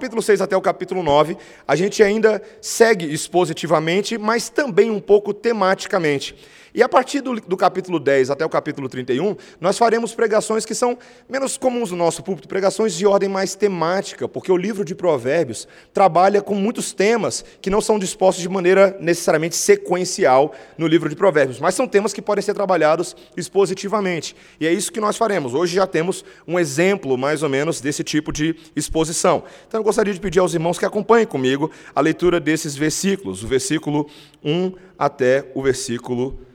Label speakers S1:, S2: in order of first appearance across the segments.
S1: capítulo 6 até o capítulo 9, a gente ainda segue expositivamente, mas também um pouco tematicamente. E a partir do, do, capítulo 10 até o capítulo 31, nós faremos pregações que são menos comuns no nosso púlpito, pregações de ordem mais temática, porque o livro de Provérbios trabalha com muitos temas que não são dispostos de maneira necessariamente sequencial no livro de Provérbios, mas são temas que podem ser trabalhados expositivamente. E é isso que nós faremos. Hoje já temos um exemplo, mais ou menos, desse tipo de exposição. Então eu gostaria de pedir aos irmãos que acompanhem comigo a leitura desses versículos, o versículo 1 até o versículo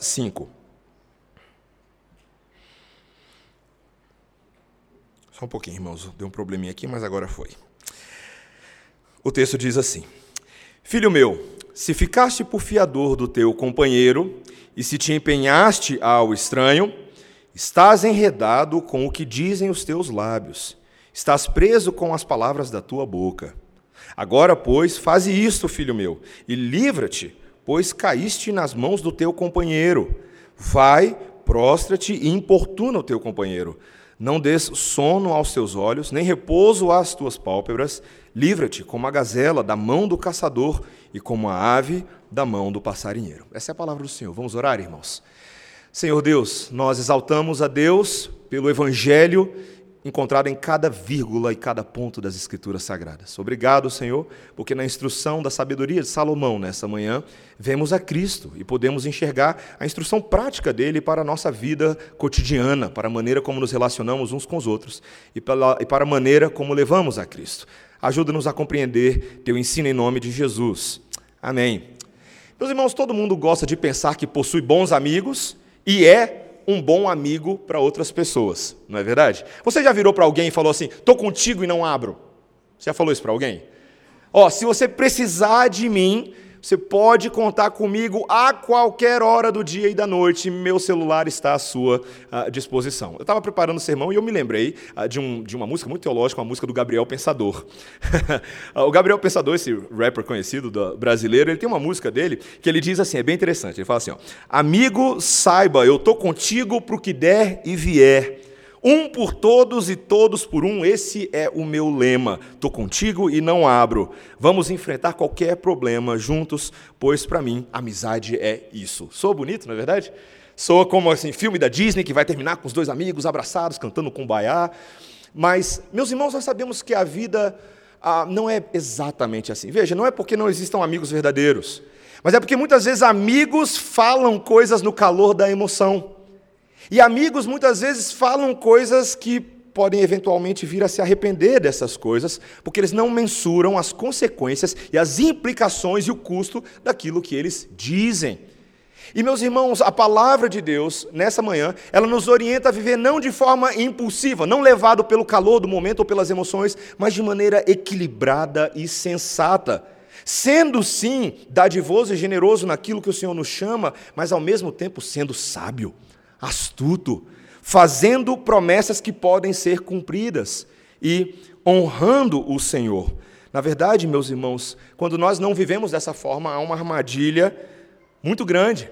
S1: 5. Uh, Só um pouquinho, irmãos. Deu um probleminha aqui, mas agora foi. O texto diz assim: Filho meu, se ficaste por fiador do teu companheiro e se te empenhaste ao estranho, estás enredado com o que dizem os teus lábios, estás preso com as palavras da tua boca. Agora, pois, faze isto, filho meu, e livra-te pois caíste nas mãos do teu companheiro. Vai, prostra-te e importuna o teu companheiro. Não des sono aos teus olhos, nem repouso às tuas pálpebras. Livra-te como a gazela da mão do caçador e como a ave da mão do passarinheiro. Essa é a palavra do Senhor. Vamos orar, irmãos. Senhor Deus, nós exaltamos a Deus pelo evangelho encontrado em cada vírgula e cada ponto das Escrituras Sagradas. Obrigado, Senhor, porque na instrução da sabedoria de Salomão nessa manhã, vemos a Cristo e podemos enxergar a instrução prática dele para a nossa vida cotidiana, para a maneira como nos relacionamos uns com os outros e para a maneira como levamos a Cristo. Ajuda-nos a compreender teu ensino em nome de Jesus. Amém. Meus irmãos, todo mundo gosta de pensar que possui bons amigos e é um bom amigo para outras pessoas, não é verdade? Você já virou para alguém e falou assim: "Tô contigo e não abro"? Você já falou isso para alguém? Ó, se você precisar de mim, você pode contar comigo a qualquer hora do dia e da noite, meu celular está à sua uh, disposição. Eu estava preparando o sermão e eu me lembrei uh, de, um, de, uma música muito teológica, uma música do Gabriel Pensador. o Gabriel Pensador, esse rapper conhecido do, brasileiro, ele tem uma música dele que ele diz assim, é bem interessante, ele fala assim, ó, Amigo, saiba, eu estou contigo para o que der e vier. Um por todos e todos por um, esse é o meu lema. Estou contigo e não abro. Vamos enfrentar qualquer problema juntos, pois para mim amizade é isso. Sou bonito, não é verdade? Sou como assim, filme da Disney que vai terminar com os dois amigos abraçados, cantando com baiá. Mas, meus irmãos, nós sabemos que a vida ah, não é exatamente assim. Veja, não é porque não existam amigos verdadeiros, mas é porque muitas vezes amigos falam coisas no calor da emoção. E amigos muitas vezes falam coisas que podem eventualmente vir a se arrepender dessas coisas, porque eles não mensuram as consequências e as implicações e o custo daquilo que eles dizem. E meus irmãos, a palavra de Deus, nessa manhã, ela nos orienta a viver não de forma impulsiva, não levado pelo calor do momento ou pelas emoções, mas de maneira equilibrada e sensata. Sendo sim dadivoso e generoso naquilo que o Senhor nos chama, mas ao mesmo tempo sendo sábio astuto, fazendo promessas que podem ser cumpridas e honrando o Senhor. Na verdade, meus irmãos, quando nós não vivemos dessa forma, há uma armadilha muito grande.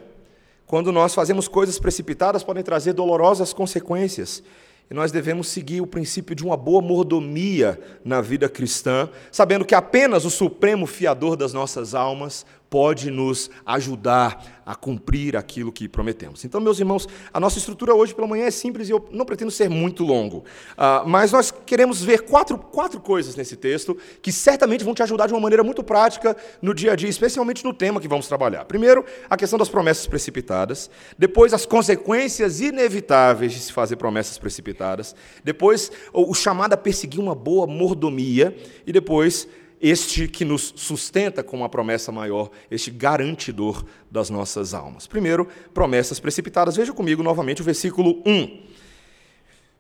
S1: Quando nós fazemos coisas precipitadas, podem trazer dolorosas consequências. E nós devemos seguir o princípio de uma boa mordomia na vida cristã, sabendo que apenas o supremo fiador das nossas almas pode nos ajudar a cumprir aquilo que prometemos. Então, meus irmãos, a nossa estrutura hoje pela manhã é simples e eu não pretendo ser muito longo, uh, mas nós queremos ver quatro, quatro coisas nesse texto que certamente vão te ajudar de uma maneira muito prática no dia a dia, especialmente no tema que vamos trabalhar. Primeiro, a questão das promessas precipitadas, depois, as consequências inevitáveis de se fazer promessas precipitadas, depois, o, chamado a perseguir uma boa mordomia, e depois, este que nos sustenta com uma promessa maior, este garantidor das nossas almas. Primeiro, promessas precipitadas. Veja comigo novamente o versículo 1.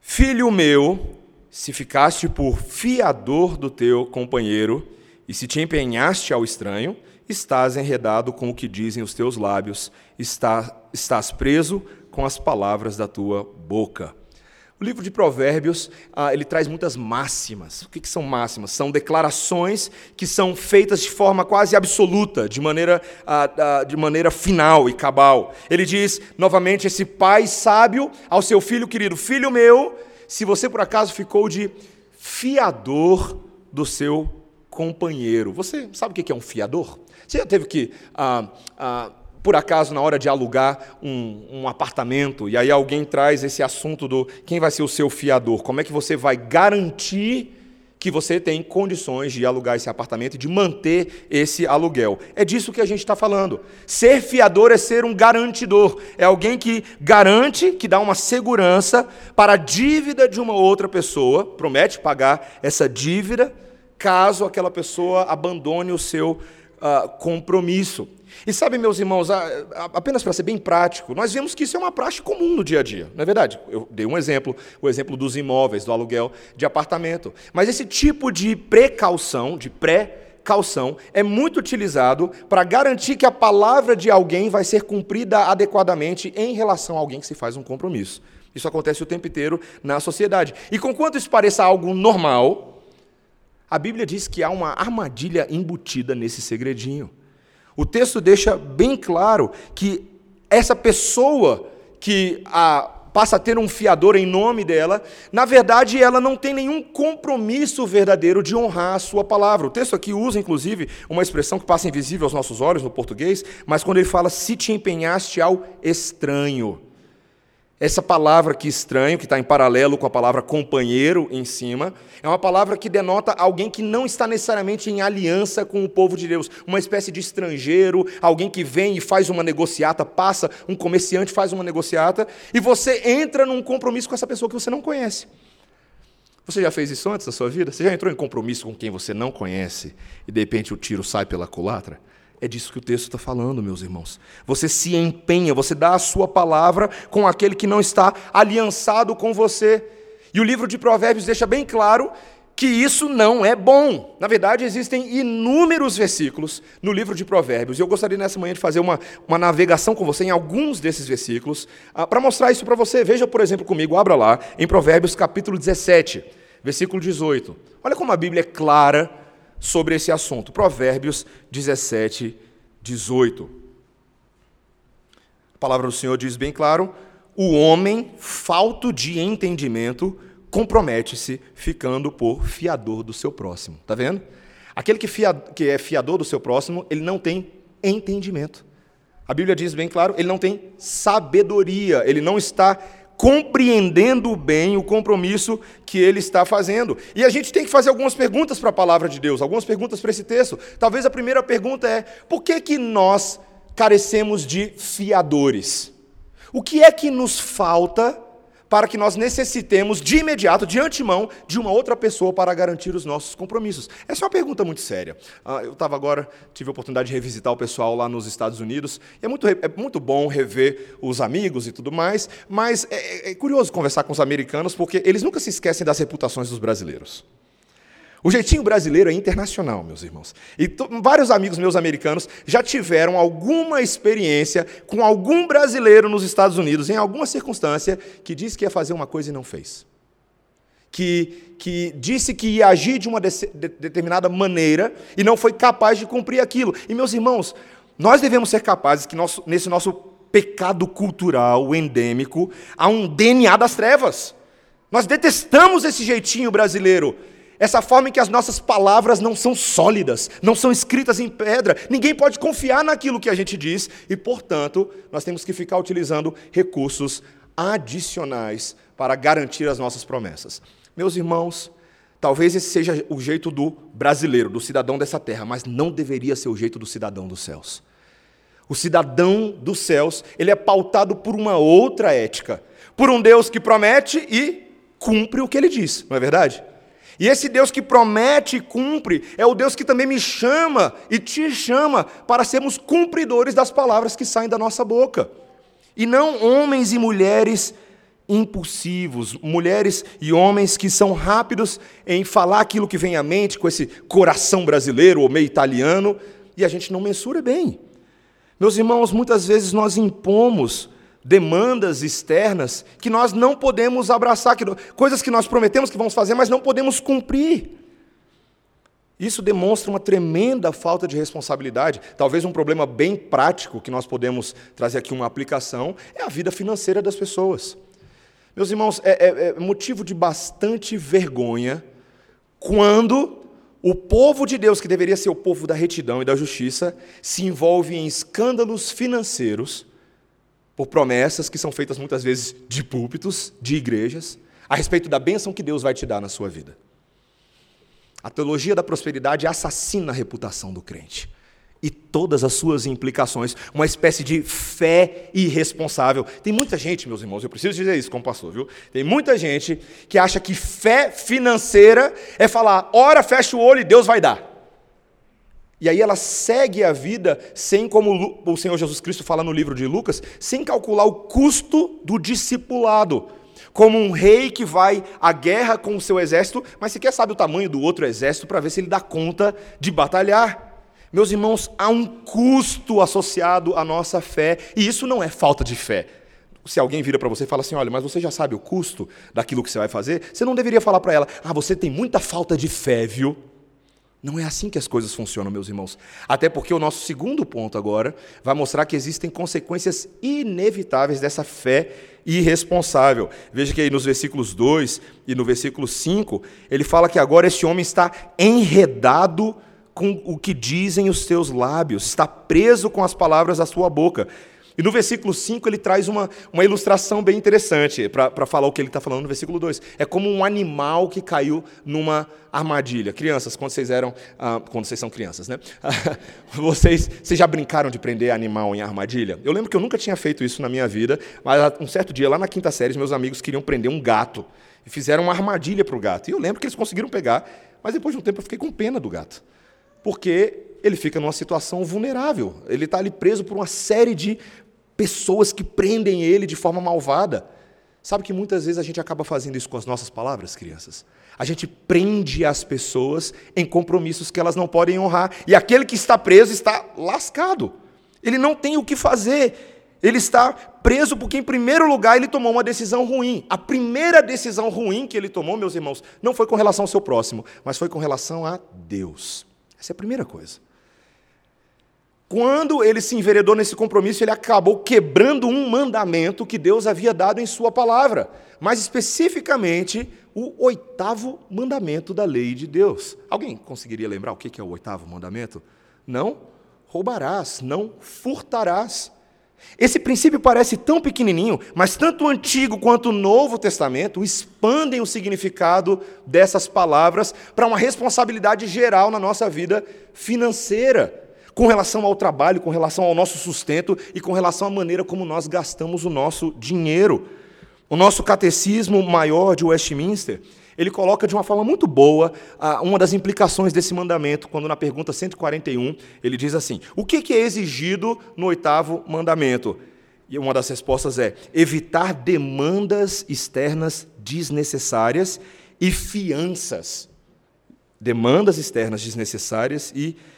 S1: Filho meu, se ficaste por fiador do teu companheiro e se te empenhaste ao estranho, estás enredado com o que dizem os teus lábios, estás preso com as palavras da tua boca. O livro de Provérbios ah, ele traz muitas máximas. O que, são máximas? São declarações que são feitas de forma quase absoluta, de maneira, ah, de maneira final e cabal. Ele diz novamente: esse pai sábio ao seu filho querido, filho meu, se você por acaso ficou de fiador do seu companheiro. Você sabe o que é um fiador? Você já teve que, ah, ah, por acaso, na hora de alugar um, um, apartamento, e aí alguém traz esse assunto do quem vai ser o seu fiador? Como é que você vai garantir que você tem condições de alugar esse apartamento e de manter esse aluguel. É disso que a gente está falando. Ser fiador é ser um garantidor. É alguém que garante, que dá uma segurança para a dívida de uma outra pessoa, promete pagar essa dívida, caso aquela pessoa abandone o seu uh, compromisso. E sabe, meus irmãos, apenas para ser bem prático, nós vemos que isso é uma prática comum no dia a dia, não é verdade? Eu dei um exemplo, o exemplo dos imóveis, do aluguel de apartamento. Mas esse tipo de precaução, de pré-calção, é muito utilizado para garantir que a palavra de alguém vai ser cumprida adequadamente em relação a alguém que se faz um compromisso. Isso acontece o tempo inteiro na sociedade. E conquanto isso pareça algo normal, a Bíblia diz que há uma armadilha embutida nesse segredinho. O texto deixa bem claro que essa pessoa que a, passa a ter um fiador em nome dela, na verdade ela não tem nenhum compromisso verdadeiro de honrar a sua palavra. O texto aqui usa, inclusive, uma expressão que passa invisível aos nossos olhos no português, mas quando ele fala se te empenhaste ao estranho. Essa palavra que estranho, que está em paralelo com a palavra companheiro em cima, é uma palavra que denota alguém que não está necessariamente em aliança com o povo de Deus, uma espécie de estrangeiro, alguém que vem e faz uma negociata, passa, um comerciante faz uma negociata, e você entra num compromisso com essa pessoa que você não conhece. Você já fez isso antes na sua vida? Você já entrou em compromisso com quem você não conhece e de repente o tiro sai pela culatra? É disso que o texto está falando, meus irmãos. Você se empenha, você dá a sua palavra com aquele que não está aliançado com você. E o livro de Provérbios deixa bem claro que isso não é bom. Na verdade, existem inúmeros versículos no livro de Provérbios. E eu gostaria nessa manhã de fazer uma, uma navegação com você em alguns desses versículos, ah, para mostrar isso para você. Veja, por exemplo, comigo, abra lá, em Provérbios capítulo 17, versículo 18. Olha como a Bíblia é clara sobre esse assunto. Provérbios 17, 18. A palavra do Senhor diz bem claro: o homem, falto de entendimento, compromete-se ficando por fiador do seu próximo. Está vendo? Aquele que, fia, que é fiador do seu próximo, ele não tem entendimento. A Bíblia diz bem claro, ele não tem sabedoria, ele não está compreendendo bem o compromisso que ele está fazendo. E a gente tem que fazer algumas perguntas para a palavra de Deus, algumas perguntas para esse texto. Talvez a primeira pergunta é: por que, que nós carecemos de fiadores? O que é que nos falta para que nós necessitemos de imediato, de antemão, de uma outra pessoa para garantir os nossos compromissos? Essa é uma pergunta muito séria. Ah, eu estava agora, tive a oportunidade de revisitar o pessoal lá nos Estados Unidos, e é muito, é muito bom rever os amigos e tudo mais, mas é, é curioso conversar com os americanos, porque eles nunca se esquecem das reputações dos brasileiros. O jeitinho brasileiro é internacional, meus irmãos. E vários amigos meus americanos já tiveram alguma experiência com algum brasileiro nos Estados Unidos, em alguma circunstância, que disse que ia fazer uma coisa e não fez. Que, que disse que ia agir de uma de, de, determinada maneira e não foi capaz de cumprir aquilo. E, meus irmãos, nós devemos ser capazes que nosso, nesse nosso pecado cultural endêmico há um DNA das trevas. Nós detestamos esse jeitinho brasileiro essa forma em que as nossas palavras não são sólidas, não são escritas em pedra. Ninguém pode confiar naquilo que a gente diz e, portanto, nós temos que ficar utilizando recursos adicionais para garantir as nossas promessas. Meus irmãos, talvez esse seja o jeito do brasileiro, do cidadão dessa terra, mas não deveria ser o jeito do cidadão dos céus. O cidadão dos céus, ele é pautado por uma outra ética, por um Deus que promete e cumpre o que ele diz, não é verdade? E esse Deus que promete e cumpre é o Deus que também me chama e te chama para sermos cumpridores das palavras que saem da nossa boca. E não homens e mulheres impulsivos, mulheres e homens que são rápidos em falar aquilo que vem à mente com esse coração brasileiro ou meio italiano e a gente não mensura bem. Meus irmãos, muitas vezes nós impomos demandas externas que nós não podemos abraçar, que, coisas que nós prometemos que vamos fazer, mas não podemos cumprir. Isso demonstra uma tremenda falta de responsabilidade. Talvez um problema bem prático que nós podemos trazer aqui uma aplicação é a vida financeira das pessoas. Meus irmãos, é, é, é motivo de bastante vergonha quando o povo de Deus, que deveria ser o povo da retidão e da justiça, se envolve em escândalos financeiros por promessas que são feitas muitas vezes de púlpitos, de igrejas, a respeito da bênção que Deus vai te dar na sua vida. A teologia da prosperidade assassina a reputação do crente e todas as suas implicações, uma espécie de fé irresponsável. Tem muita gente, meus irmãos, eu preciso dizer isso como pastor, viu? Tem muita gente que acha que fé financeira é falar, ora, fecha o olho e Deus vai dar. E aí ela segue a vida sem, como o Senhor Jesus Cristo fala no livro de Lucas, sem calcular o custo do discipulado. Como um rei que vai à guerra com o seu exército, mas sequer sabe o tamanho do outro exército para ver se ele dá conta de batalhar. Meus irmãos, há um custo associado à nossa fé, e isso não é falta de fé. Se alguém vira para você e fala assim: olha, mas você já sabe o custo daquilo que você vai fazer, você não deveria falar para ela: ah, você tem muita falta de fé, viu? Não é assim que as coisas funcionam, meus irmãos. Até porque o nosso segundo ponto agora vai mostrar que existem consequências inevitáveis dessa fé irresponsável. Veja que aí nos versículos 2 e no versículo 5, ele fala que agora esse homem está enredado com o que dizem os seus lábios, está preso com as palavras da sua boca. E no versículo 5 ele traz uma, uma ilustração bem interessante para falar o que ele está falando no versículo 2. É como um animal que caiu numa armadilha. Crianças, quando vocês eram. Ah, quando vocês são crianças, né? vocês, vocês já brincaram de prender animal em armadilha? Eu lembro que eu nunca tinha feito isso na minha vida, mas um certo dia, lá na quinta série, meus amigos queriam prender um gato. E fizeram uma armadilha para o gato. E eu lembro que eles conseguiram pegar, mas depois de um tempo eu fiquei com pena do gato porque ele fica numa situação vulnerável. Ele está ali preso por uma série de pessoas que prendem ele de forma malvada. Sabe que muitas vezes a gente acaba fazendo isso com as nossas palavras, crianças? A gente prende as pessoas em compromissos que elas não podem honrar. E aquele que está preso está lascado. Ele não tem o que fazer. Ele está preso porque, em primeiro lugar, ele tomou uma decisão ruim. A primeira decisão ruim que ele tomou, meus irmãos, não foi com relação ao seu próximo, mas foi com relação a Deus. Essa é a primeira coisa. Quando ele se enveredou nesse compromisso, ele acabou quebrando um mandamento que Deus havia dado em Sua palavra, mais especificamente o oitavo mandamento da lei de Deus. Alguém conseguiria lembrar o que é o oitavo mandamento? Não roubarás, não furtarás. Esse princípio parece tão pequenininho, mas tanto o Antigo quanto o Novo Testamento expandem o significado dessas palavras para uma responsabilidade geral na nossa vida financeira, com relação ao trabalho, com relação ao nosso sustento e com relação à maneira como nós gastamos o nosso dinheiro. O nosso catecismo maior de Westminster ele coloca de uma forma muito boa uma das implicações desse mandamento, quando na pergunta 141 ele diz assim: O que é exigido no oitavo mandamento? E uma das respostas é evitar demandas externas desnecessárias e fianças. Demandas externas desnecessárias e fianças.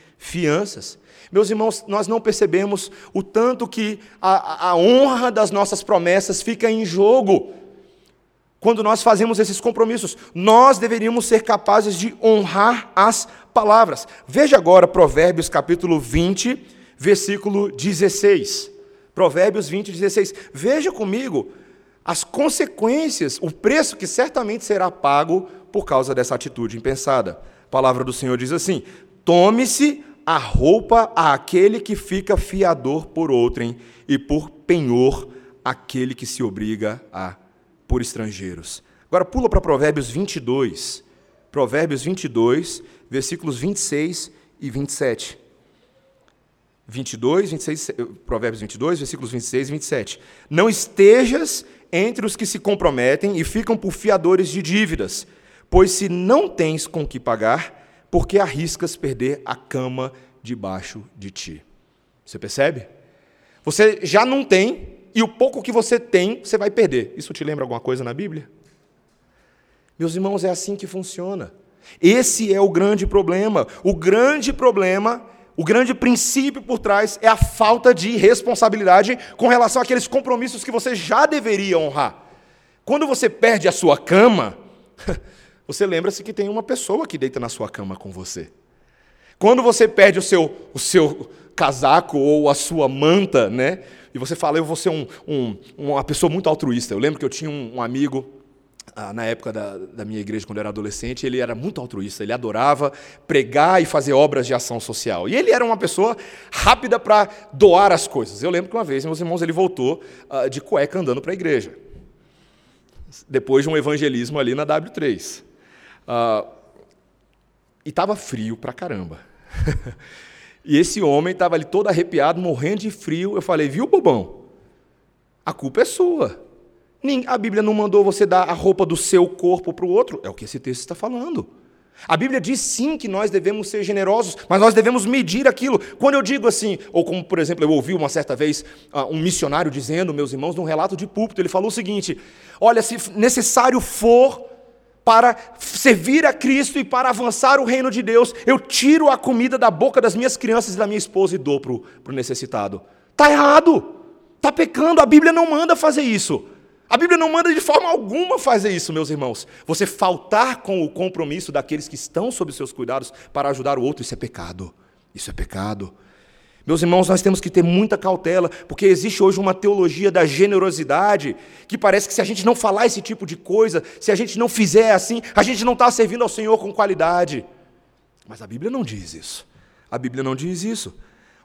S1: Meus irmãos, nós não percebemos o tanto que a, a honra das nossas promessas fica em jogo quando nós fazemos esses compromissos. Nós deveríamos ser capazes de honrar as palavras. Veja agora Provérbios capítulo 20, versículo 16. Provérbios 20, 16. Veja comigo as consequências, o preço que certamente será pago por causa dessa atitude impensada. A palavra do Senhor diz assim: Tome-se a roupa àquele que fica fiador por outrem, e por penhor aquele que se obriga a por estrangeiros. Agora pula para Provérbios 22. Provérbios 22, versículos 26 e 27. 22, 26, Provérbios 22, versículos 26 e 27. Não estejas entre os que se comprometem e ficam por fiadores de dívidas, pois se não tens com que pagar, porque arriscas perder a cama debaixo de ti. Você percebe? Você já não tem e o pouco que você tem, você vai perder. Isso te lembra alguma coisa na Bíblia? Meus irmãos, é assim que funciona. Esse é o grande problema. O grande problema, o grande princípio por trás é a falta de responsabilidade com relação àqueles compromissos que você já deveria honrar. Quando você perde a sua cama, você lembra-se que tem uma pessoa que deita na sua cama com você. Quando você perde o seu, o seu casaco ou a sua manta, né? e você fala, eu vou ser um, um, uma pessoa muito altruísta. Eu lembro que eu tinha um, um amigo ah, na época da, da, minha igreja, quando eu era adolescente, ele era muito altruísta, ele adorava pregar e fazer obras de ação social. E ele era uma pessoa rápida para doar as coisas. Eu lembro que uma vez, meus irmãos, ele voltou uh, de cueca andando para a igreja, depois de um evangelismo ali na W3. Uh, e estava frio pra caramba. e esse homem estava ali todo arrepiado, morrendo de frio. Eu falei, viu, bobão? A culpa é sua. A Bíblia não mandou você dar a roupa do seu corpo para o outro. É o que esse texto está falando. A Bíblia diz sim que nós devemos ser generosos, mas nós devemos medir aquilo. Quando eu digo assim, ou como por exemplo eu ouvi uma certa vez ah, um missionário dizendo, meus irmãos, num relato de púlpito, ele falou o seguinte: Olha, se necessário for para servir a Cristo e para avançar o reino de Deus, eu tiro a comida da boca das minhas crianças e da minha esposa e dou para o necessitado. Está errado, está pecando, a Bíblia não manda fazer isso. A Bíblia não manda de forma alguma fazer isso, meus irmãos. Você faltar com o compromisso daqueles que estão sob seus cuidados para ajudar o outro, isso é pecado. Isso é pecado. Meus irmãos, nós temos que ter muita cautela, porque existe hoje uma teologia da generosidade que parece que se a gente não falar esse tipo de coisa, se a gente não fizer assim, a gente não está servindo ao Senhor com qualidade. Mas a Bíblia não diz isso. A Bíblia não diz isso.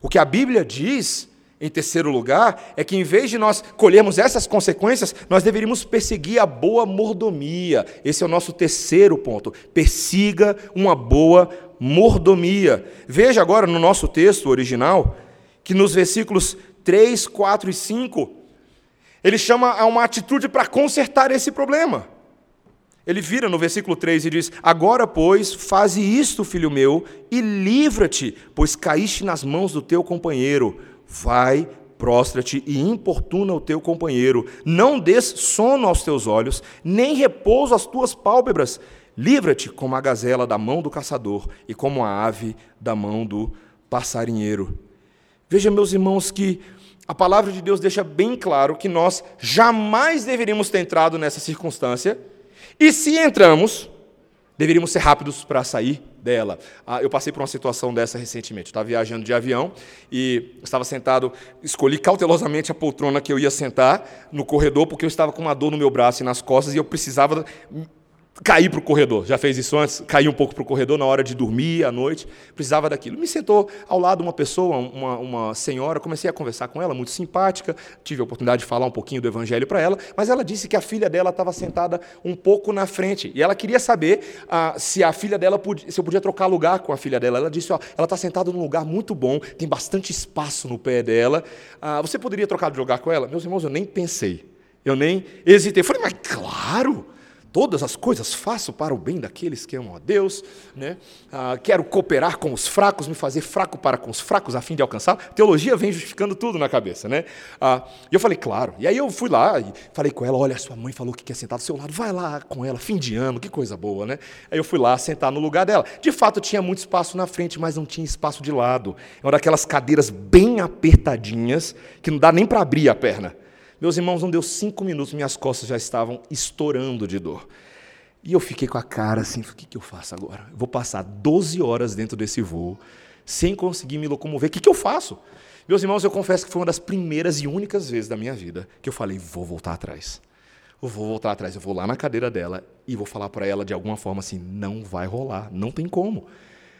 S1: O que a Bíblia diz em terceiro lugar, é que em vez de nós colhermos essas consequências, nós deveríamos perseguir a boa mordomia. Esse é o nosso terceiro ponto. Persiga uma boa mordomia. Veja agora no nosso texto original, que nos versículos 3, 4 e 5, ele chama a uma atitude para consertar esse problema. Ele vira no versículo 3 e diz: Agora, pois, faze isto, filho meu, e livra-te, pois caíste nas mãos do teu companheiro Vai, prostra-te e importuna o teu companheiro. Não des sono aos teus olhos, nem repouso às tuas pálpebras. Livra-te como a gazela da mão do caçador e como a ave da mão do passarinheiro. Veja, meus irmãos, que a palavra de Deus deixa bem claro que nós jamais deveríamos ter entrado nessa circunstância, e se entramos, deveríamos ser rápidos para sair dela. Ah, eu passei por uma situação dessa recentemente. estava viajando de avião e estava sentado, escolhi cautelosamente a poltrona que eu ia sentar no corredor, porque eu estava com uma dor no meu braço e nas costas e eu precisava cair para o corredor. Já fez isso antes? Cair um pouco para o corredor na hora de dormir à noite. Precisava daquilo. Me sentou ao lado uma pessoa, uma, uma senhora. Comecei a conversar com ela, muito simpática. Tive a oportunidade de falar um pouquinho do evangelho para ela. Mas ela disse que a filha dela estava sentada um pouco na frente. E ela queria saber ah, se a filha dela podia, se eu podia trocar lugar com a filha dela. Ela disse: ó, ela está sentada num lugar muito bom, tem bastante espaço no pé dela. Ah, você poderia trocar de lugar com ela? Meus irmãos, eu nem pensei. Eu nem hesitei. Eu falei, mas claro! Todas as coisas faço para o bem daqueles que amam a Deus. Né? Ah, quero cooperar com os fracos, me fazer fraco para com os fracos, a fim de alcançar. Teologia vem justificando tudo na cabeça. Né? Ah, e eu falei, claro. E aí eu fui lá e falei com ela: olha, sua mãe falou que quer sentar do seu lado, vai lá com ela, fim de ano, que coisa boa. Né? Aí eu fui lá sentar no lugar dela. De fato, tinha muito espaço na frente, mas não tinha espaço de lado. Uma daquelas cadeiras bem apertadinhas que não dá nem para abrir a perna. Meus irmãos, não deu cinco minutos, minhas costas já estavam estourando de dor. E eu fiquei com a cara assim, o que, que eu faço agora? Eu vou passar 12 horas dentro desse voo, sem conseguir me locomover, o que, que eu faço? Meus irmãos, eu confesso que foi uma das primeiras e únicas vezes da minha vida que eu falei, vou voltar atrás. Eu vou voltar atrás, eu vou lá na cadeira dela e vou falar para ela de alguma forma assim, não vai rolar, não tem como.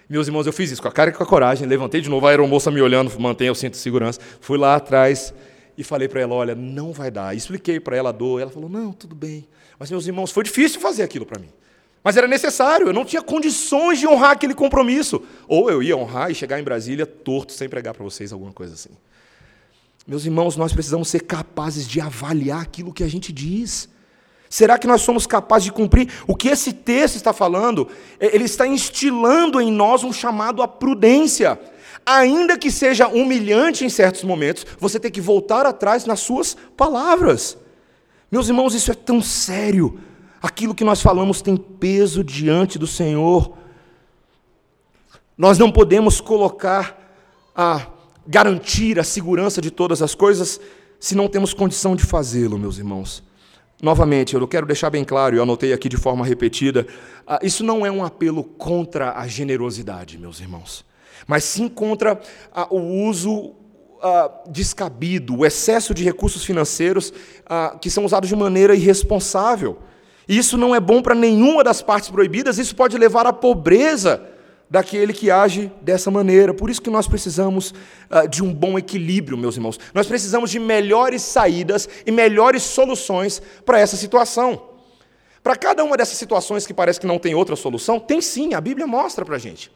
S1: Meus irmãos, eu fiz isso com a cara e com a coragem, levantei de novo, a aeromoça me olhando, mantenha o cinto de segurança, fui lá atrás, e falei para ela: olha, não vai dar. Expliquei para ela a dor. Ela falou: não, tudo bem. Mas, meus irmãos, foi difícil fazer aquilo para mim. Mas era necessário, eu não tinha condições de honrar aquele compromisso. Ou eu ia honrar e chegar em Brasília torto, sem pregar para vocês alguma coisa assim. Meus irmãos, nós precisamos ser capazes de avaliar aquilo que a gente diz. Será que nós somos capazes de cumprir o que esse texto está falando? Ele está instilando em nós um chamado à prudência ainda que seja humilhante em certos momentos, você tem que voltar atrás nas suas palavras. Meus irmãos, isso é tão sério. Aquilo que nós falamos tem peso diante do Senhor. Nós não podemos colocar a garantir a segurança de todas as coisas se não temos condição de fazê-lo, meus irmãos. Novamente, eu quero deixar bem claro, eu anotei aqui de forma repetida, ah, isso não é um apelo contra a generosidade, meus irmãos mas se encontra ah, o uso ah, descabido, o excesso de recursos financeiros ah, que são usados de maneira irresponsável. Isso não é bom para nenhuma das partes proibidas, isso pode levar à pobreza daquele que age dessa maneira. Por isso que nós precisamos uh, de um bom equilíbrio, meus irmãos. Nós precisamos de melhores saídas e melhores soluções para essa situação. Para cada uma dessas situações que parece que não tem outra solução, tem sim, a Bíblia mostra para a gente.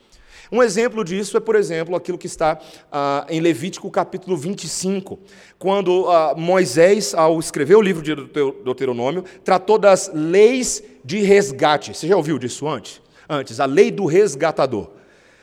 S1: Um exemplo disso é, por exemplo, aquilo que está ah, em Levítico capítulo 25, quando ah, Moisés, ao escrever o livro de Deuteronômio, tratou das leis de resgate. Você já ouviu disso antes? Antes, a lei do resgatador.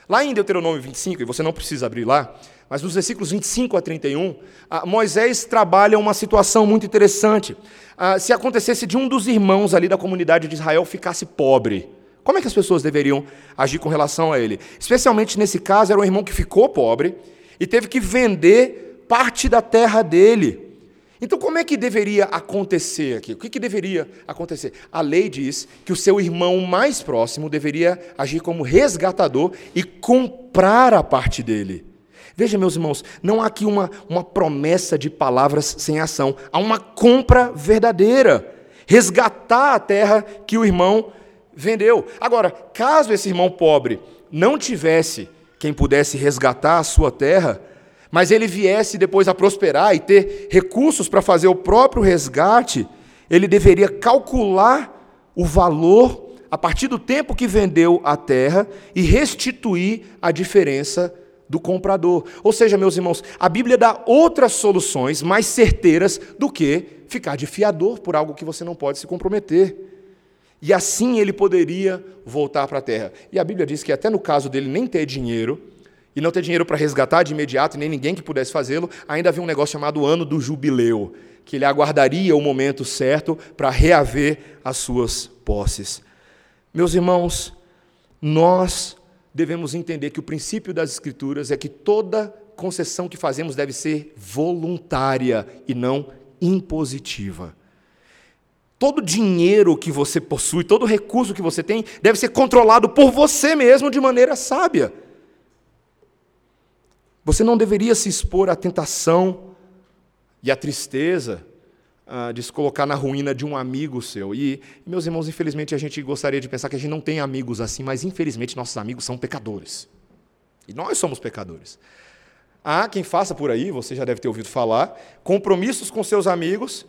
S1: Lá em Deuteronômio 25, e você não precisa abrir lá, mas nos versículos 25 a 31, ah, Moisés trabalha uma situação muito interessante. Ah, se acontecesse de um dos irmãos ali da comunidade de Israel ficasse pobre, como é que as pessoas deveriam agir com relação a ele? Especialmente nesse caso, era um irmão que ficou pobre e teve que vender parte da terra dele. Então, como é que deveria acontecer aqui? O que, que deveria acontecer? A lei diz que o seu irmão mais próximo deveria agir como resgatador e comprar a parte dele. Veja, meus irmãos, não há aqui uma, uma promessa de palavras sem ação, há uma compra verdadeira. Resgatar a terra que o irmão vendeu. Agora, caso esse irmão pobre não tivesse quem pudesse resgatar a sua terra, mas ele viesse depois a prosperar e ter recursos para fazer o próprio resgate, ele deveria calcular o valor a partir do tempo que vendeu a terra e restituir a diferença do comprador. Ou seja, meus irmãos, a Bíblia dá outras soluções mais certeiras do que ficar de fiador por algo que você não pode se comprometer. E assim ele poderia voltar para a terra. E a Bíblia diz que até no caso dele nem ter dinheiro, e não ter dinheiro para resgatar de imediato, nem ninguém que pudesse fazê-lo, ainda havia um negócio chamado ano do jubileu, que ele aguardaria o momento certo para reaver as suas posses. Meus irmãos, nós devemos entender que o princípio das Escrituras é que toda concessão que fazemos deve ser voluntária e não impositiva. Todo dinheiro que você possui, todo recurso que você tem, deve ser controlado por você mesmo de maneira sábia. Você não deveria se expor à tentação e à tristeza ah, de se colocar na ruína de um amigo seu. E, meus irmãos, infelizmente a gente gostaria de pensar que a gente não tem amigos assim, mas infelizmente nossos amigos são pecadores. E nós somos pecadores. Há quem faça por aí, você já deve ter ouvido falar, compromissos com seus amigos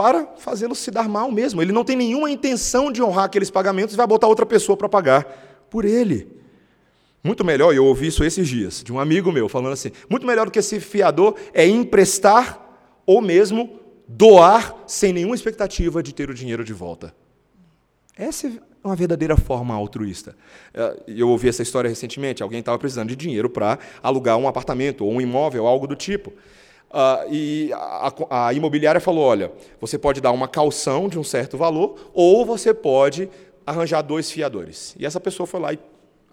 S1: para fazê-los se dar mal mesmo. Ele não tem nenhuma intenção de honrar aqueles pagamentos e vai botar outra pessoa para pagar por ele. Muito melhor, eu ouvi isso esses dias, de um amigo meu, falando assim: muito melhor do que esse fiador é emprestar ou mesmo doar sem nenhuma expectativa de ter o dinheiro de volta. Essa é uma verdadeira forma altruísta. É, eu ouvi essa história recentemente. Alguém estava precisando de dinheiro para alugar um apartamento ou um imóvel, algo do tipo. Uh, e a, a, imobiliária falou: olha, você pode dar uma calção de um certo valor, ou você pode arranjar dois fiadores. E essa pessoa foi lá e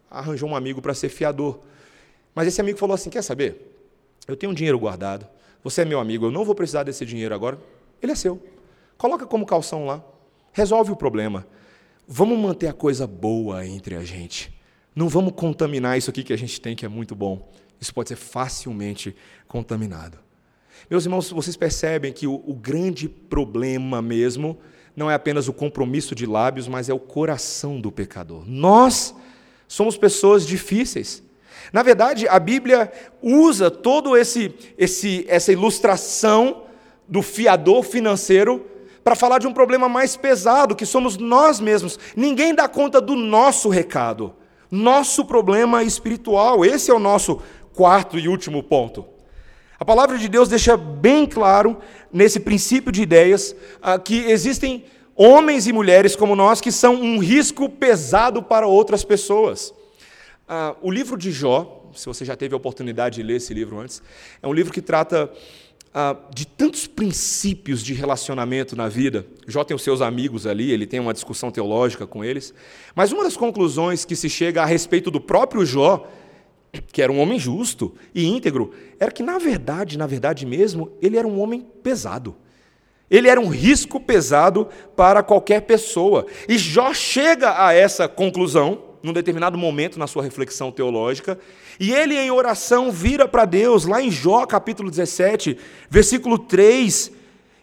S1: arranjou um amigo para ser fiador. Mas esse amigo falou assim: quer saber? Eu tenho um dinheiro guardado, você é meu amigo, eu não vou precisar desse dinheiro agora. Ele é seu. Coloca como calção lá. Resolve o problema. Vamos manter a coisa boa entre a gente. Não vamos contaminar isso aqui que a gente tem, que é muito bom. Isso pode ser facilmente contaminado. Meus irmãos, vocês percebem que o, o grande problema mesmo não é apenas o compromisso de lábios, mas é o coração do pecador. Nós somos pessoas difíceis. Na verdade, a Bíblia usa todo esse, esse essa ilustração do fiador financeiro para falar de um problema mais pesado, que somos nós mesmos. Ninguém dá conta do nosso recado, nosso problema espiritual. Esse é o nosso quarto e último ponto. A palavra de Deus deixa bem claro, nesse princípio de ideias, ah, que existem homens e mulheres como nós que são um risco pesado para outras pessoas. Ah, o livro de Jó, se você já teve a oportunidade de ler esse livro antes, é um livro que trata ah, de tantos princípios de relacionamento na vida. Jó tem os seus amigos ali, ele tem uma discussão teológica com eles. Mas uma das conclusões que se chega a respeito do próprio Jó, que era um homem justo e íntegro, era que, na verdade, na verdade mesmo, ele era um homem pesado. Ele era um risco pesado para qualquer pessoa. E Jó chega a essa conclusão num determinado momento na sua reflexão teológica, e ele em oração vira para Deus, lá em Jó capítulo 17, versículo 3,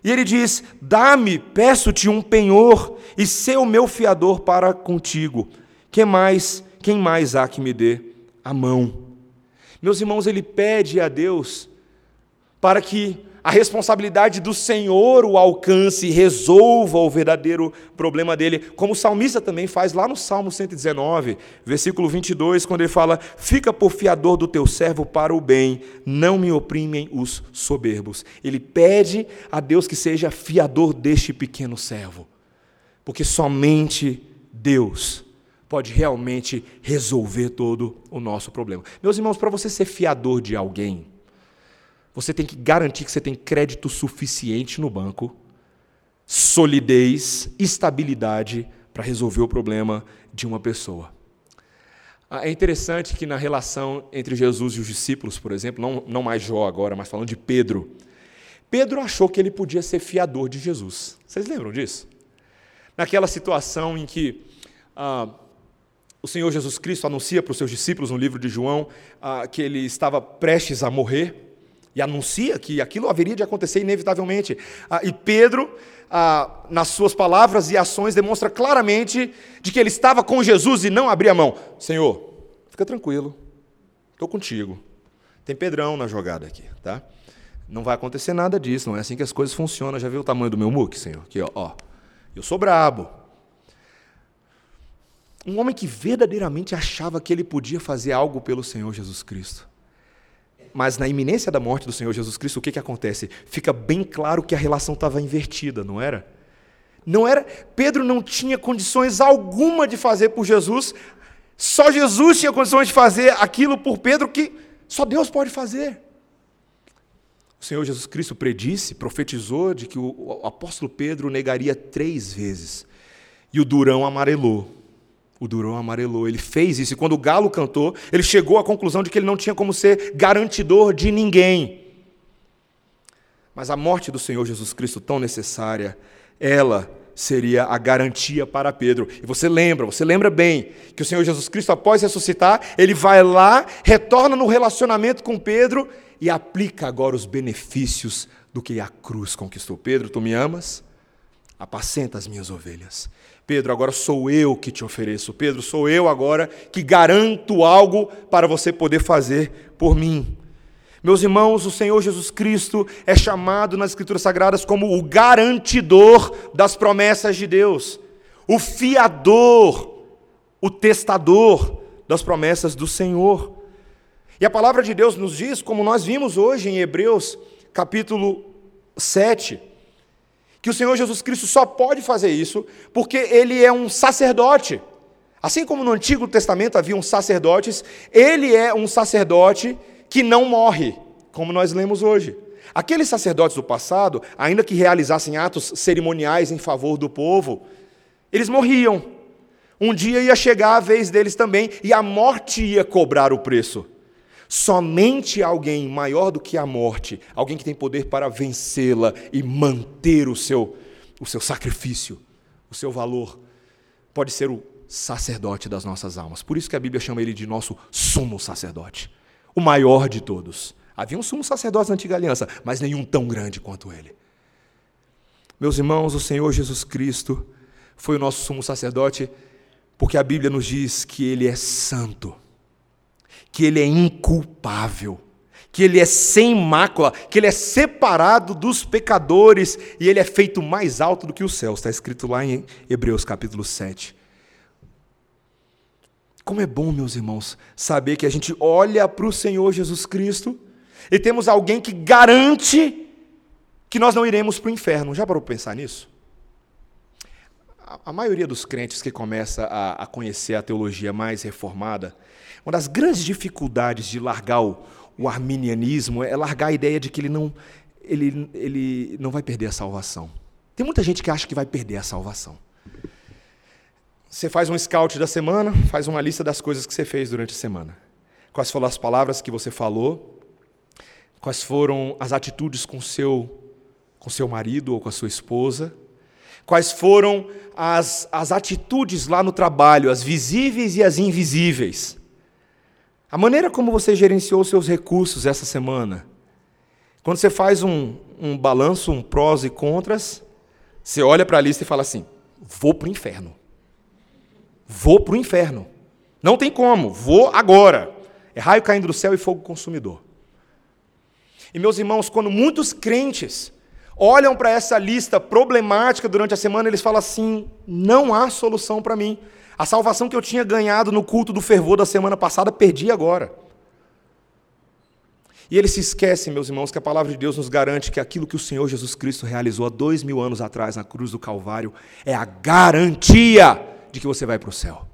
S1: E ele diz: Dá-me, peço-te um penhor e ser o meu fiador para contigo. Que mais, quem mais há que me dê a mão? Meus irmãos, ele pede a Deus para que a responsabilidade do Senhor o alcance e resolva o verdadeiro problema dele, como o salmista também faz lá no Salmo 119, versículo 22, quando ele fala: Fica por fiador do teu servo para o bem, não me oprimem os soberbos. Ele pede a Deus que seja fiador deste pequeno servo, porque somente Deus pode realmente resolver todo o nosso problema. Meus irmãos, para você ser fiador de alguém, você tem que garantir que você tem crédito suficiente no banco, solidez, estabilidade para resolver o problema de uma pessoa. Ah, é interessante que na relação entre Jesus e os discípulos, por exemplo, não, não mais Jó agora, mas falando de Pedro, Pedro achou que ele podia ser fiador de Jesus. Vocês lembram disso? Naquela situação em que ah, o Senhor Jesus Cristo anuncia para os seus discípulos no livro de João ah, que ele estava prestes a morrer e anuncia que aquilo haveria de acontecer inevitavelmente. Ah, e Pedro, ah, nas suas palavras e ações, demonstra claramente de que ele estava com Jesus e não abria a mão. Senhor, fica tranquilo, estou contigo. Tem Pedrão na jogada aqui, tá? Não vai acontecer nada disso, não é assim que as coisas funcionam. Já viu o tamanho do meu muque, Senhor? Aqui, ó, ó. Eu sou brabo. Um homem que verdadeiramente achava que ele podia fazer algo pelo Senhor Jesus Cristo. Mas na iminência da morte do Senhor Jesus Cristo, o que, que acontece? Fica bem claro que a relação estava invertida, não era? Não era. Pedro não tinha condições alguma de fazer por Jesus. Só Jesus tinha condições de fazer aquilo por Pedro que só Deus pode fazer. O Senhor Jesus Cristo predisse, profetizou de que o apóstolo Pedro negaria três vezes. E o durão amarelou o Durão amarelou. Ele fez isso. E quando o galo cantou, ele chegou à conclusão de que ele não tinha como ser garantidor de ninguém. Mas a morte do Senhor Jesus Cristo, tão necessária, ela seria a garantia para Pedro. E você lembra, você lembra bem, que o Senhor Jesus Cristo, após ressuscitar, ele vai lá, retorna no relacionamento com Pedro e aplica agora os benefícios do que a cruz conquistou. Pedro, tu me amas? Apacenta as minhas ovelhas. Pedro, agora sou eu que te ofereço. Pedro, sou eu agora que garanto algo para você poder fazer por mim. Meus irmãos, o Senhor Jesus Cristo é chamado nas Escrituras Sagradas como o garantidor das promessas de Deus, o fiador, o testador das promessas do Senhor. E a palavra de Deus nos diz, como nós vimos hoje em Hebreus, capítulo 7, que o Senhor Jesus Cristo só pode fazer isso porque ele é um sacerdote. Assim como no Antigo Testamento havia sacerdotes, ele é um sacerdote que não morre, como nós lemos hoje. Aqueles sacerdotes do passado, ainda que realizassem atos cerimoniais em favor do povo, eles morriam. Um dia ia chegar a vez deles também, e a morte ia cobrar o preço. Somente alguém maior do que a morte, alguém que tem poder para vencê-la e manter o seu, o seu sacrifício, o seu valor, pode ser o sacerdote das nossas almas. Por isso que a Bíblia chama ele de nosso sumo sacerdote, o maior de todos. Havia um sumo sacerdote na antiga aliança, mas nenhum tão grande quanto ele. Meus irmãos, o Senhor Jesus Cristo foi o nosso sumo sacerdote, porque a Bíblia nos diz que ele é santo que ele é inculpável, que ele é sem mácula, que ele é separado dos pecadores e ele é feito mais alto do que os céus. Está escrito lá em Hebreus capítulo 7. Como é bom, meus irmãos, saber que a gente olha para o Senhor Jesus Cristo e temos alguém que garante que nós não iremos para o inferno. Já parou para pensar nisso? A maioria dos crentes que começa a, a conhecer a teologia mais reformada, uma das grandes dificuldades de largar o, o arminianismo é largar a ideia de que ele não, ele, ele não vai perder a salvação. Tem muita gente que acha que vai perder a salvação. Você faz um scout da semana, faz uma lista das coisas que você fez durante a semana. Quais foram as palavras que você falou? Quais foram as atitudes com seu com seu marido ou com a sua esposa? Quais foram as, as atitudes lá no trabalho, as visíveis e as invisíveis? A maneira como você gerenciou seus recursos essa semana. Quando você faz um, um balanço, um prós e contras, você olha para a lista e fala assim: vou para o inferno. Vou para o inferno. Não tem como, vou agora. É raio caindo do céu e fogo consumidor. E meus irmãos, quando muitos crentes olham para essa lista problemática durante a semana, eles falam assim: não há solução para mim. A salvação que eu tinha ganhado no culto do fervor da semana passada, perdi agora. E eles se esquecem, meus irmãos, que a palavra de Deus nos garante que aquilo que o Senhor Jesus Cristo realizou há dois mil anos atrás na cruz do Calvário é a garantia de que você vai para o céu.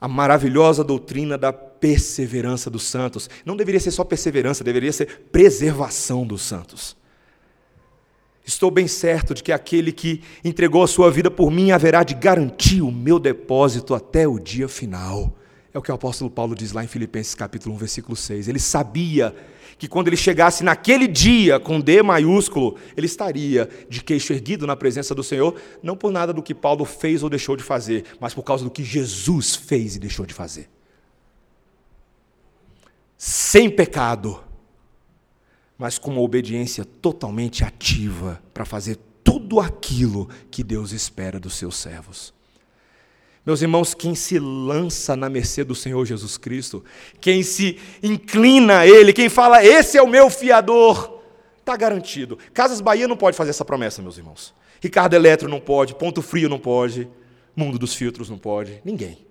S1: A maravilhosa doutrina da perseverança dos santos. Não deveria ser só perseverança, deveria ser preservação dos santos. Estou bem certo de que aquele que entregou a sua vida por mim haverá de garantir o meu depósito até o dia final. É o que o apóstolo Paulo diz lá em Filipenses capítulo 1, versículo 6. Ele sabia que quando ele chegasse naquele dia com D maiúsculo, ele estaria de queixo erguido na presença do Senhor, não por nada do que Paulo fez ou deixou de fazer, mas por causa do que Jesus fez e deixou de fazer. Sem pecado mas com uma obediência totalmente ativa para fazer tudo aquilo que Deus espera dos seus servos. Meus irmãos, quem se lança na mercê do Senhor Jesus Cristo, quem se inclina a Ele, quem fala, esse é o meu fiador, está garantido. Casas Bahia não pode fazer essa promessa, meus irmãos. Ricardo Eletro não pode, Ponto Frio não pode, Mundo dos Filtros não pode, ninguém.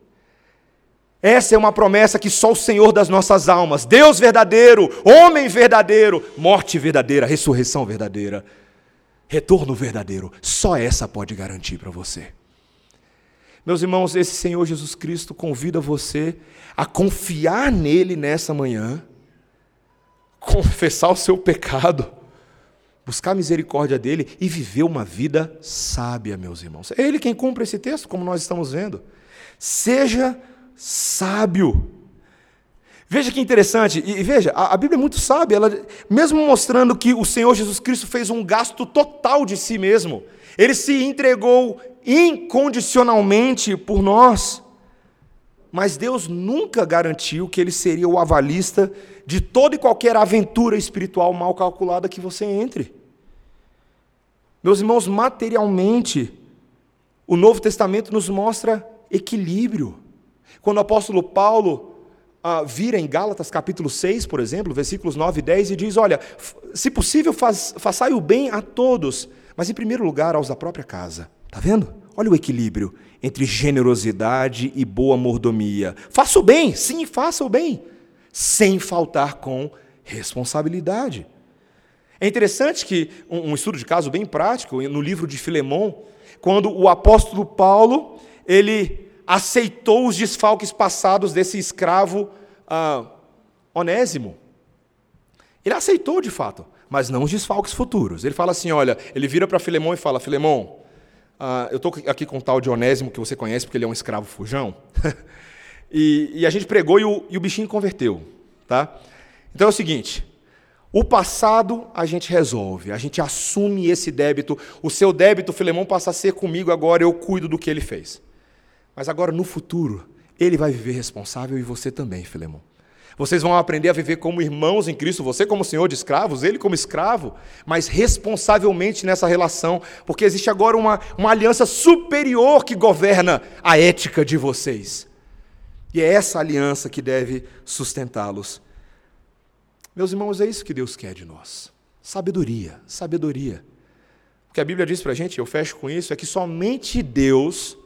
S1: Essa é uma promessa que só o Senhor das nossas almas, Deus verdadeiro, homem verdadeiro, morte verdadeira, ressurreição verdadeira, retorno verdadeiro, só essa pode garantir para você. Meus irmãos, esse Senhor Jesus Cristo convida você a confiar nele nessa manhã, confessar o seu pecado, buscar a misericórdia dele e viver uma vida sábia, meus irmãos. É ele quem cumpre esse texto, como nós estamos vendo. Seja sábio. Veja que interessante, e veja, a, Bíblia é muito sábia, ela, mesmo mostrando que o Senhor Jesus Cristo fez um gasto total de si mesmo, ele se entregou incondicionalmente por nós, mas Deus nunca garantiu que ele seria o avalista de toda e qualquer aventura espiritual mal calculada que você entre. Meus irmãos, materialmente, o Novo Testamento nos mostra equilíbrio. Quando o apóstolo Paulo ah, vira em Gálatas capítulo 6, por exemplo, versículos 9 e 10, e diz: Olha, se possível, faz, façai o bem a todos, mas em primeiro lugar aos da própria casa. Está vendo? Olha o equilíbrio entre generosidade e boa mordomia. Faça o bem, sim, faça o bem, sem faltar com responsabilidade. É interessante que um, um estudo de caso bem prático, no livro de Filemão, quando o apóstolo Paulo, ele aceitou os desfalques passados desse escravo ah, onésimo. Ele aceitou de fato, mas não os desfalques futuros. Ele fala assim: olha, ele vira para Filemão e fala: Filemão, ah, eu estou aqui com o tal de Onésimo, que você conhece porque ele é um escravo fujão. e, e, a gente pregou e o, e o bichinho converteu. Tá? Então é o seguinte: o passado a gente resolve, a gente assume esse débito. O seu débito, Filemão, passa a ser comigo agora, eu cuido do que ele fez. Mas agora, no futuro, ele vai viver responsável e você também, Filemão. Vocês vão aprender a viver como irmãos em Cristo, você como senhor de escravos, ele como escravo, mas responsavelmente nessa relação, porque existe agora uma, uma aliança superior que governa a ética de vocês. E é essa aliança que deve sustentá-los. Meus irmãos, é isso que Deus quer de nós. Sabedoria, sabedoria. O que a Bíblia diz para a gente, eu fecho com isso, é que somente Deus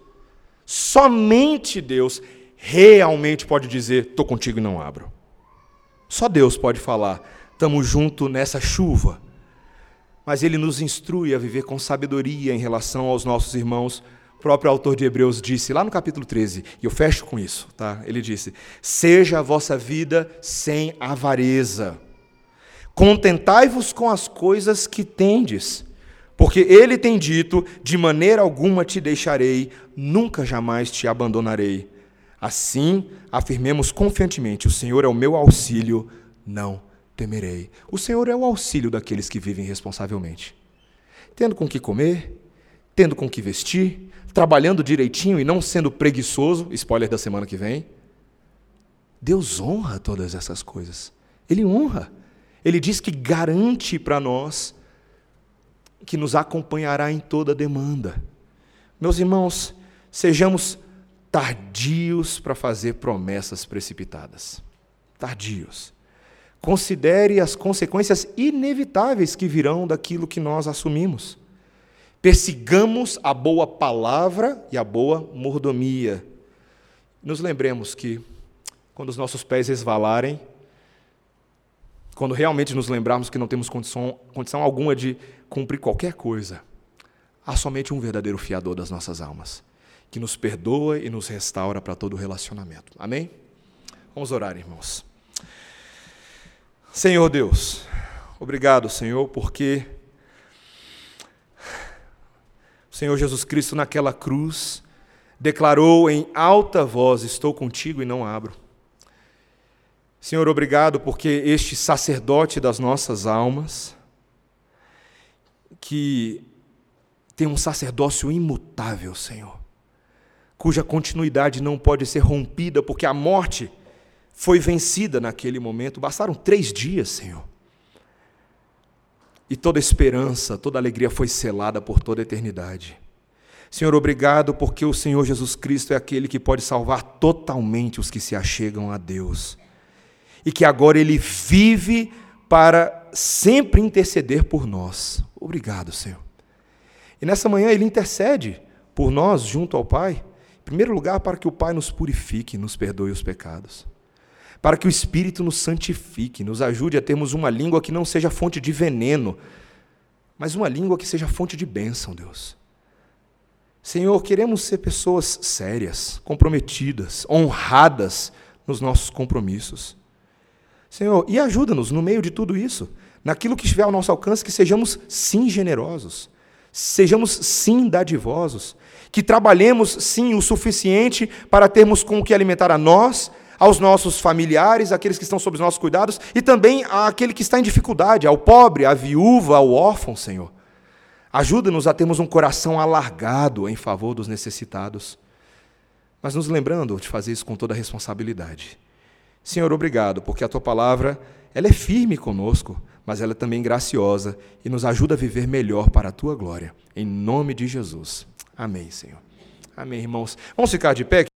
S1: Somente Deus realmente pode dizer: estou contigo e não abro. Só Deus pode falar: estamos juntos nessa chuva. Mas Ele nos instrui a viver com sabedoria em relação aos nossos irmãos. O próprio autor de Hebreus disse lá no capítulo 13, e eu fecho com isso, tá? Ele disse: Seja a vossa vida sem avareza, contentai-vos com as coisas que tendes porque ele tem dito: de maneira alguma te deixarei, nunca jamais te abandonarei. Assim, afirmemos confiantemente: o Senhor é o meu auxílio, não temerei. O Senhor é o auxílio daqueles que vivem responsavelmente. Tendo com que comer, tendo com que vestir, trabalhando direitinho e não sendo preguiçoso, spoiler da semana que vem. Deus honra todas essas coisas. Ele honra. Ele diz que garante para nós que nos acompanhará em toda demanda. Meus irmãos, sejamos tardios para fazer promessas precipitadas. Tardios. Considere as consequências inevitáveis que virão daquilo que nós assumimos. Persigamos a boa palavra e a boa mordomia. Nos lembremos que, quando os nossos pés resvalarem, quando realmente nos lembrarmos que não temos condição, condição alguma de cumprir qualquer coisa, há somente um verdadeiro fiador das nossas almas, que nos perdoa e nos restaura para todo relacionamento. Amém? Vamos orar, irmãos. Senhor Deus, obrigado, Senhor, porque o Senhor Jesus Cristo naquela cruz declarou em alta voz: Estou contigo e não abro. Senhor, obrigado porque este sacerdote das nossas almas, que tem um sacerdócio imutável, Senhor, cuja continuidade não pode ser rompida, porque a morte foi vencida naquele momento. Bastaram três dias, Senhor. E toda esperança, toda alegria foi selada por toda a eternidade. Senhor, obrigado porque o Senhor Jesus Cristo é aquele que pode salvar totalmente os que se achegam a Deus e que agora Ele vive para sempre interceder por nós. Obrigado, Senhor. E nessa manhã Ele intercede por nós junto ao Pai, em primeiro lugar, para que o Pai nos purifique, nos perdoe os pecados. Para que o Espírito nos santifique, nos ajude a termos uma língua que não seja fonte de veneno, mas uma língua que seja fonte de bênção, Deus. Senhor, queremos ser pessoas sérias, comprometidas, honradas nos nossos compromissos. Senhor, e ajuda-nos no meio de tudo isso, naquilo que estiver ao nosso alcance, que sejamos sim generosos, sejamos sim dadivosos, que trabalhemos sim o suficiente para termos com o que alimentar a nós, aos nossos familiares, aqueles que estão sob os nossos cuidados, e também àquele que está em dificuldade, ao pobre, à viúva, ao órfão, Senhor. Ajuda-nos a termos um coração alargado em favor dos necessitados, mas nos lembrando de fazer isso com toda a responsabilidade Senhor, obrigado, porque a tua palavra, ela é firme conosco, mas ela é também graciosa e nos ajuda a viver melhor para a tua glória. Em nome de Jesus. Amém, Senhor. Amém, irmãos. Vamos ficar de pé?